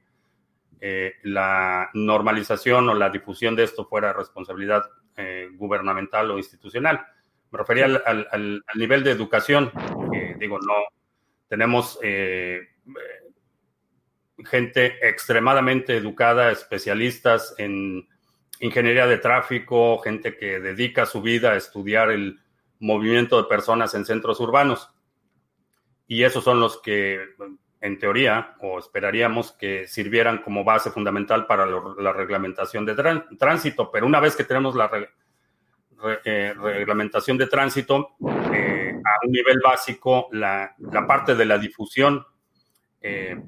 eh, la normalización o la difusión de esto fuera responsabilidad eh, gubernamental o institucional. Me refería al, al, nivel de educación. digo, no, tenemos gente extremadamente educada, especialistas en ingeniería de tráfico, gente que dedica su vida a estudiar el movimiento de personas en centros urbanos. Y esos son los que, en teoría, o esperaríamos que sirvieran como base fundamental para la reglamentación de tránsito. Pero una vez que tenemos la eh, reglamentación de tránsito, eh, a un nivel básico, la, parte de la difusión eh,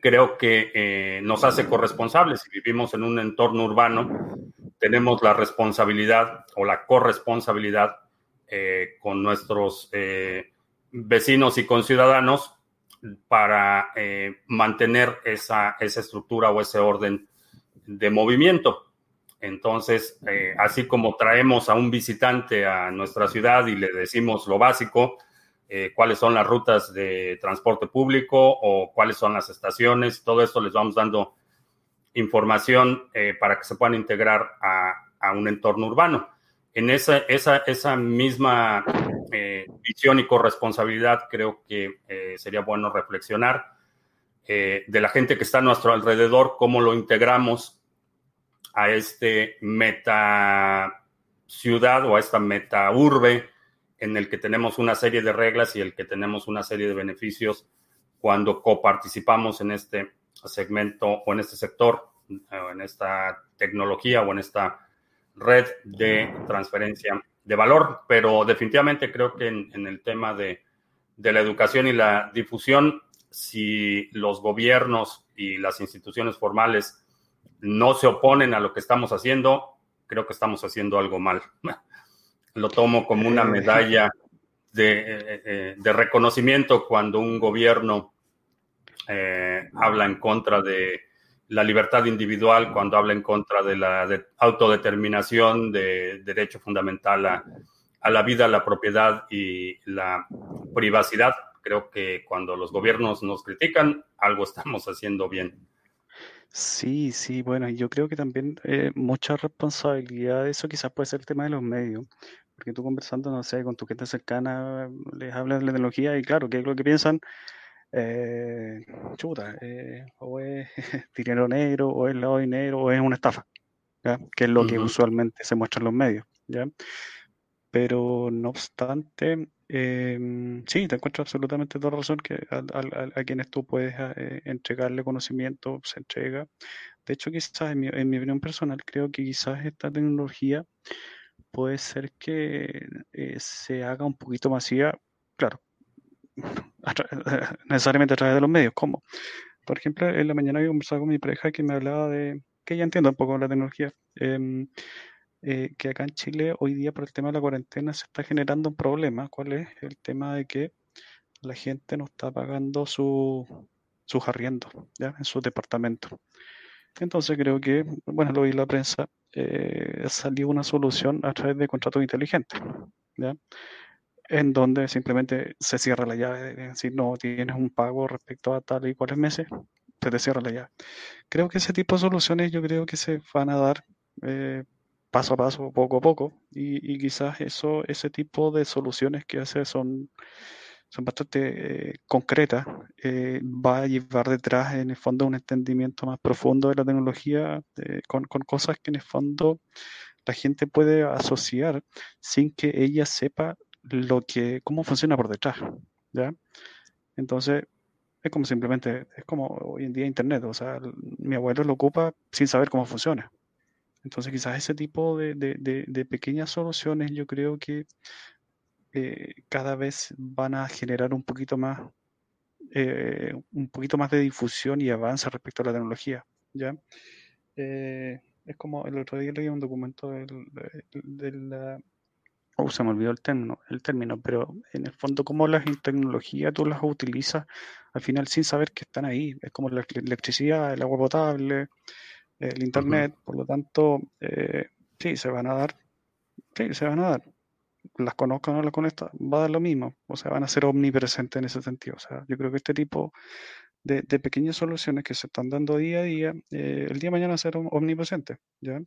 creo que eh, nos hace corresponsables. Si vivimos en un entorno urbano, tenemos la responsabilidad o la corresponsabilidad eh, con nuestros eh, vecinos y conciudadanos para mantener esa, esa, estructura o ese orden de movimiento. Entonces, así como traemos a un visitante a nuestra ciudad y le decimos lo básico, eh, cuáles son las rutas de transporte público o cuáles son las estaciones. Todo esto les vamos dando información eh, para que se puedan integrar a, un entorno urbano. En esa, esa, esa misma eh, visión y corresponsabilidad creo que sería bueno reflexionar de la gente que está a nuestro alrededor, cómo lo integramos a este meta ciudad o a esta meta urbe en el que tenemos una serie de reglas y el que tenemos una serie de beneficios cuando coparticipamos en este segmento o en este sector, o en esta tecnología o en esta red de transferencia de valor. Pero definitivamente creo que en, el tema de, de la educación y la difusión, si los gobiernos y las instituciones formales no se oponen a lo que estamos haciendo, creo que estamos haciendo algo mal. lo tomo como una eh. medalla eh, eh, de, reconocimiento cuando un gobierno habla en contra de la libertad individual, cuando habla en contra de la autodeterminación, de derecho fundamental a, a, la vida, la propiedad y la privacidad. Creo que cuando los gobiernos nos critican, algo estamos haciendo bien. Sí, sí, bueno, yo creo que también mucha responsabilidad de eso quizás puede ser el tema de los medios, porque tú conversando, no sé, con tu gente cercana, les hablas de la tecnología y claro, ¿qué es lo que piensan? Eh, chuta, eh, o es dinero negro, o es lavado de dinero, o es una estafa, ¿ya? que es lo que usualmente se muestra en los medios. ¿ya? Pero no obstante, em, sí, te encuentro absolutamente toda razón que a, quienes tú puedes eh, entregarle conocimiento, se entrega. De hecho, quizás en mi, en mi opinión personal, creo que quizás esta tecnología puede ser que eh, se haga un poquito masiva, claro, necesariamente a través de los medios. ¿Cómo? Por ejemplo, en la mañana había conversado con mi pareja que me hablaba de, que ya entiendo un poco la tecnología, em, eh, que acá en Chile hoy día por el tema de la cuarentena se está generando un problema. ¿Cuál es? El tema de que la gente no está pagando su, sus arriendos ¿ya? en su departamento. Entonces creo que, bueno, lo vi la prensa, eh, salió una solución a través de contratos inteligentes, ¿ya? en donde simplemente se cierra la llave, si no tienes un pago respecto a tal y cuáles meses, se te cierra la llave. Creo que ese tipo de soluciones yo creo que se van a dar eh, paso a paso, poco a poco, y, y, quizás eso, ese tipo de soluciones que hace son son bastante eh, concretas, eh, va a llevar detrás en el fondo un entendimiento más profundo de la tecnología eh, con, con, cosas que en el fondo la gente puede asociar sin que ella sepa lo que, cómo funciona por detrás, ¿ya? Entonces, es como simplemente, es como hoy en día Internet, o sea, mi abuelo lo ocupa sin saber cómo funciona. Entonces, quizás ese tipo de, de, pequeñas soluciones yo creo que eh, cada vez van a generar un poquito más, eh, un poquito más de difusión y avance respecto a la tecnología, ¿ya? Eh, es como el otro día leí un documento del, del, oh, se me olvidó el término, el término, pero en el fondo como las tecnologías tú las utilizas al final sin saber que están ahí. Es como la electricidad, el agua potable, el internet, por lo tanto, eh, sí, se van a dar, sí, se van a dar. Las conozco o no las conozco, va a dar lo mismo. O sea, van a ser omnipresentes en ese sentido. O sea, yo creo que este tipo de, pequeñas soluciones que se están dando día a día, eh, el día de mañana serán omnipresentes, ¿ya?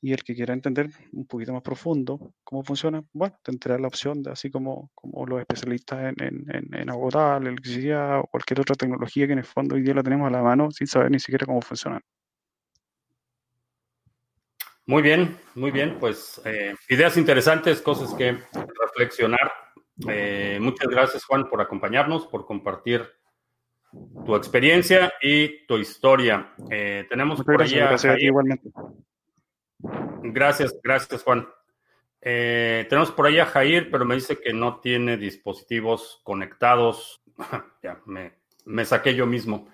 Y el que quiera entender un poquito más profundo cómo funciona, bueno, tendrá la opción de, así como, como los especialistas en, en, en, en electricidad o cualquier otra tecnología que en el fondo hoy día la tenemos a la mano sin saber ni siquiera cómo funcionan. Muy bien, muy bien. Pues eh, ideas interesantes, cosas que reflexionar. Eh, muchas gracias, Juan, por acompañarnos, por compartir tu experiencia y tu historia. Eh, tenemos por ahí igualmente. Gracias, gracias, Juan. Eh, tenemos por ahí a Jair, pero me dice que no tiene dispositivos conectados. ya, me, saqué yo mismo.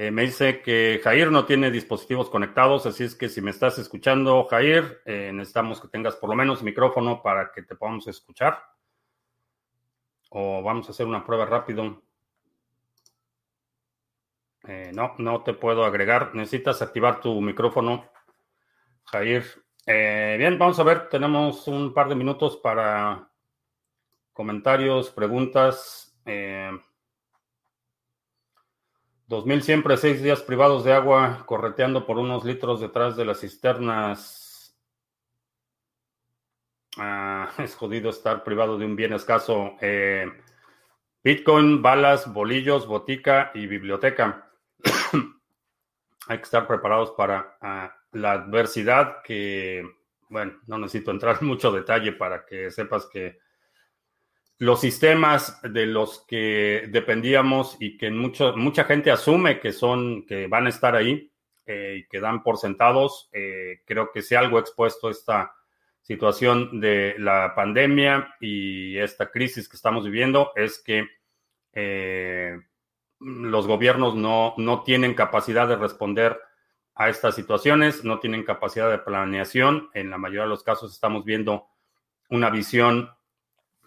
Eh, me dice que Jair no tiene dispositivos conectados, así es que si me estás escuchando, Jair, eh, necesitamos que tengas por lo menos micrófono para que te podamos escuchar. O vamos a hacer una prueba rápido. no, no te puedo agregar. Necesitas activar tu micrófono. Jair. Eh, bien, vamos a ver, tenemos un par de minutos para comentarios, preguntas. Eh, 2000 siempre, seis días privados de agua, correteando por unos litros detrás de las cisternas. Ah, es jodido estar privado de un bien escaso. Eh, Bitcoin, balas, bolillos, botica y biblioteca. Hay que estar preparados para ah, la adversidad que, bueno, no necesito entrar en mucho detalle para que sepas que los sistemas de los que dependíamos y que mucho, mucha gente asume que son, que van a estar ahí eh, y que dan por sentados, eh, creo que si algo expuesto esta situación de la pandemia y esta crisis que estamos viviendo es que eh, los gobiernos no, no tienen capacidad de responder a estas situaciones, no tienen capacidad de planeación. En la mayoría de los casos estamos viendo una visión,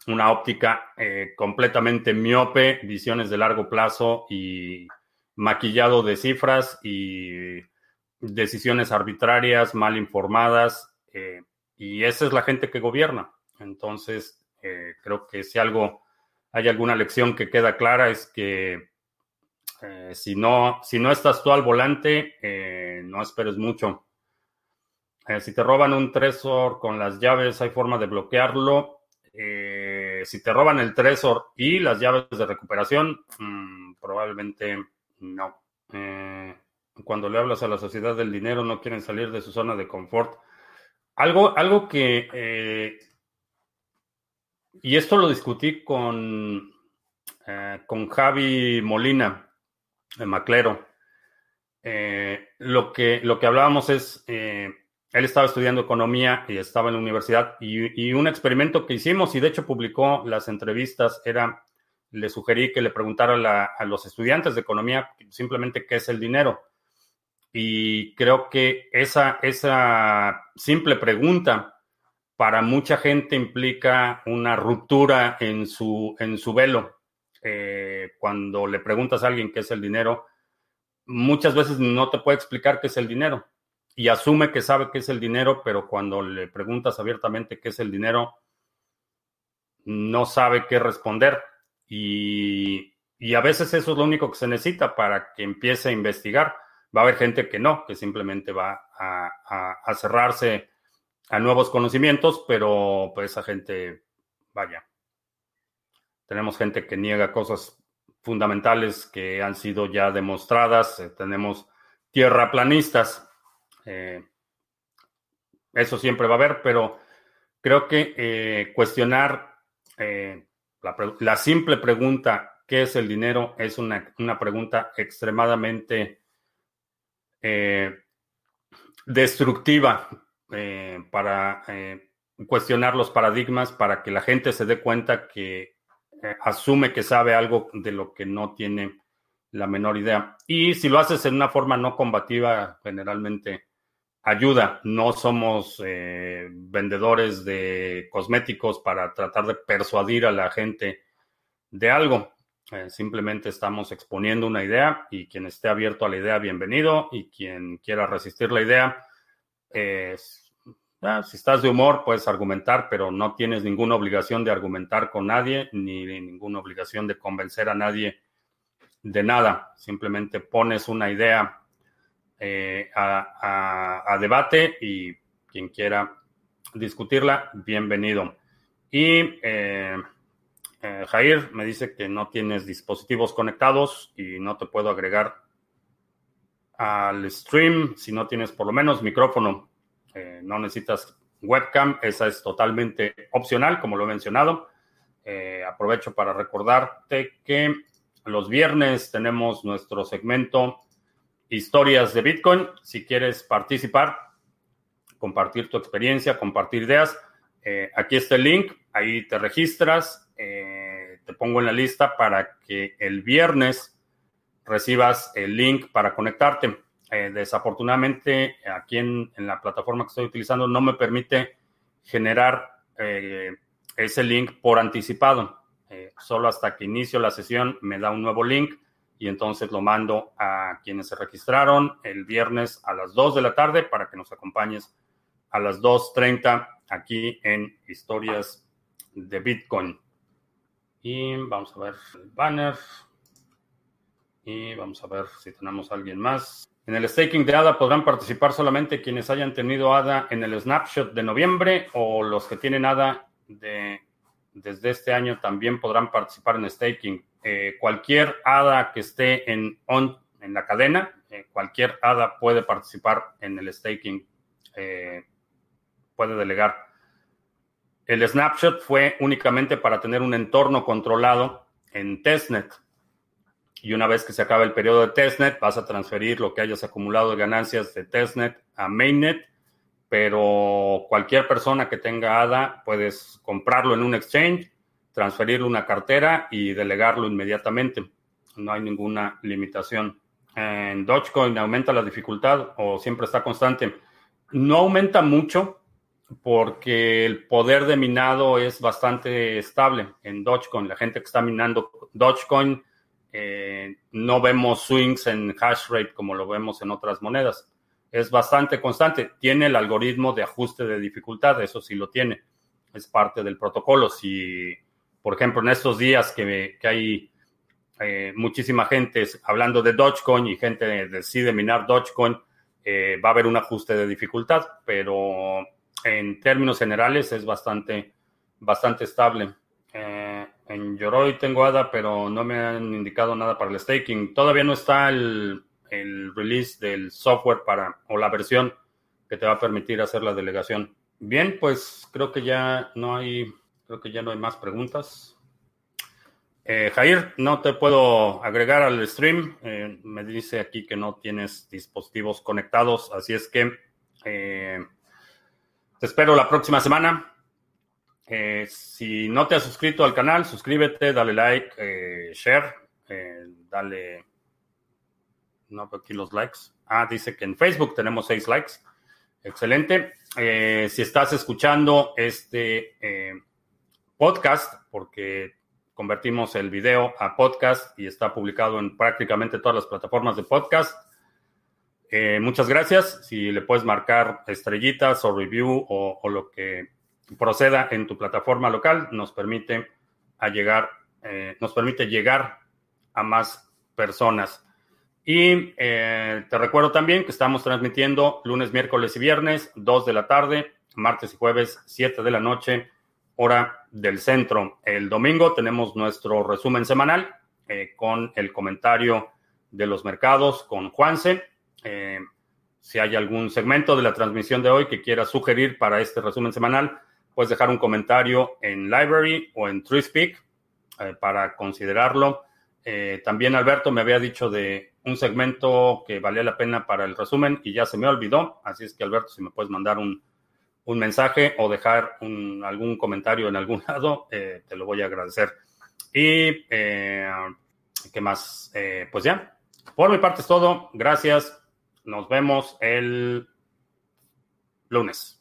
una óptica eh, completamente miope, visiones de largo plazo y maquillado de cifras y decisiones arbitrarias, mal informadas. Eh, y esa es la gente que gobierna. Entonces, eh, creo que si algo, hay alguna lección que queda clara es que si, no, si no estás tú al volante, no esperes mucho. Si te roban un Tresor con las llaves, hay forma de bloquearlo. Si te roban el Tresor y las llaves de recuperación, mm, probablemente no. cuando le hablas a la sociedad del dinero, no quieren salir de su zona de confort. Algo, algo que... y esto lo discutí con, con Javi Molina de Maclero. Eh, lo, que, lo que hablábamos es, eh, él estaba estudiando economía y estaba en la universidad y, un experimento que hicimos y de hecho publicó las entrevistas era, le sugerí que le preguntara a los estudiantes de economía simplemente qué es el dinero. Y creo que esa, esa simple pregunta para mucha gente implica una ruptura en su, en su velo. Eh, cuando le preguntas a alguien qué es el dinero, muchas veces no te puede explicar qué es el dinero y asume que sabe qué es el dinero, pero cuando le preguntas abiertamente qué es el dinero, no sabe qué responder. Y, a veces eso es lo único que se necesita para que empiece a investigar. Va a haber gente que no, que simplemente va a, cerrarse a nuevos conocimientos, pero pues esa gente, vaya, tenemos gente que niega cosas fundamentales que han sido ya demostradas. Eh, tenemos tierraplanistas. Eh, eso siempre va a haber, pero creo que eh, cuestionar la, simple pregunta, ¿qué es el dinero? Es una, una pregunta extremadamente destructiva para cuestionar los paradigmas, para que la gente se dé cuenta que asume que sabe algo de lo que no tiene la menor idea. Y si lo haces en una forma no combativa, generalmente ayuda. No somos eh, vendedores de cosméticos para tratar de persuadir a la gente de algo. Eh, simplemente estamos exponiendo una idea y quien esté abierto a la idea, bienvenido. Y quien quiera resistir la idea, ah, si estás de humor, puedes argumentar, pero no tienes ninguna obligación de argumentar con nadie, ni ninguna obligación de convencer a nadie de nada, simplemente pones una idea eh, a, debate y quien quiera discutirla, bienvenido. Y eh, eh, Jair me dice que no tienes dispositivos conectados y no te puedo agregar al stream si no tienes por lo menos micrófono. no necesitas webcam, esa es totalmente opcional, como lo he mencionado. aprovecho para recordarte que los viernes tenemos nuestro segmento Historias de Bitcoin. Si quieres participar, compartir tu experiencia, compartir ideas, eh, aquí está el link, ahí te registras, eh, te pongo en la lista para que el viernes recibas el link para conectarte. Eh, desafortunadamente, aquí en, la plataforma que estoy utilizando no me permite generar ese link por anticipado. Solo hasta que inicio la sesión me da un nuevo link y entonces lo mando a quienes se registraron el viernes a las 2 de la tarde para que nos acompañes a las 2.30 aquí en Historias de Bitcoin. Y vamos a ver el banner. Y vamos a ver si tenemos a alguien más. En el staking de ADA podrán participar solamente quienes hayan tenido ADA en el snapshot de noviembre o los que tienen ADA de desde este año también podrán participar en staking. Eh, cualquier ADA que esté en, en la cadena, eh, cualquier ADA puede participar en el staking, eh, puede delegar. El snapshot fue únicamente para tener un entorno controlado en testnet. Y una vez que se acabe el periodo de testnet, vas a transferir lo que hayas acumulado de ganancias de testnet a mainnet pero cualquier persona que tenga ADA puedes comprarlo en un exchange, transferirlo a una cartera y delegarlo inmediatamente. No hay ninguna limitación. En Dogecoin aumenta la dificultad o siempre está constante. No aumenta mucho porque el poder de minado es bastante estable en Dogecoin. La gente que está minando Dogecoin eh, no vemos swings en hash rate como lo vemos en otras monedas es bastante constante. Tiene el algoritmo de ajuste de dificultad, eso sí lo tiene. Es parte del protocolo. Si, por ejemplo, en estos días que, hay eh, muchísima gente hablando de Dogecoin y gente decide minar Dogecoin, eh, va a haber un ajuste de dificultad, pero en términos generales es bastante, bastante estable. Eh, en Yoroi tengo ADA, pero no me han indicado nada para el staking. Todavía no está el el release del software para o la versión que te va a permitir hacer la delegación. Bien, pues creo que ya no hay, creo que ya no hay más preguntas. Eh, Jair, no te puedo agregar al stream. Eh, me dice aquí que no tienes dispositivos conectados, así es que eh, te espero la próxima semana. Eh, si no te has suscrito al canal, suscríbete, dale like, share, dale no aquí los likes. Ah, dice que en Facebook tenemos seis likes. Excelente. Si estás escuchando este podcast, porque convertimos el video a podcast y está publicado en prácticamente todas las plataformas de podcast. Eh, muchas gracias. Si le puedes marcar estrellitas o review o, lo que proceda en tu plataforma local, nos permite a llegar, nos permite llegar a más personas. Y eh, te recuerdo también que estamos transmitiendo lunes, miércoles y viernes, 2 de la tarde, martes y jueves, 7 de la noche, hora del centro. El domingo tenemos nuestro resumen semanal eh, con el comentario de los mercados con Juanse. Eh, si hay algún segmento de la transmisión de hoy que quiera sugerir para este resumen semanal, puedes dejar un comentario en Library o en TreeSpeak eh, para considerarlo. Eh, también Alberto me había dicho de un segmento que valía la pena para el resumen y ya se me olvidó. Así es que Alberto, si me puedes mandar un, un mensaje o dejar un, algún comentario en algún lado, eh, te lo voy a agradecer. Y, ¿qué más? pues ya, por mi parte es todo. Gracias. Nos vemos el lunes.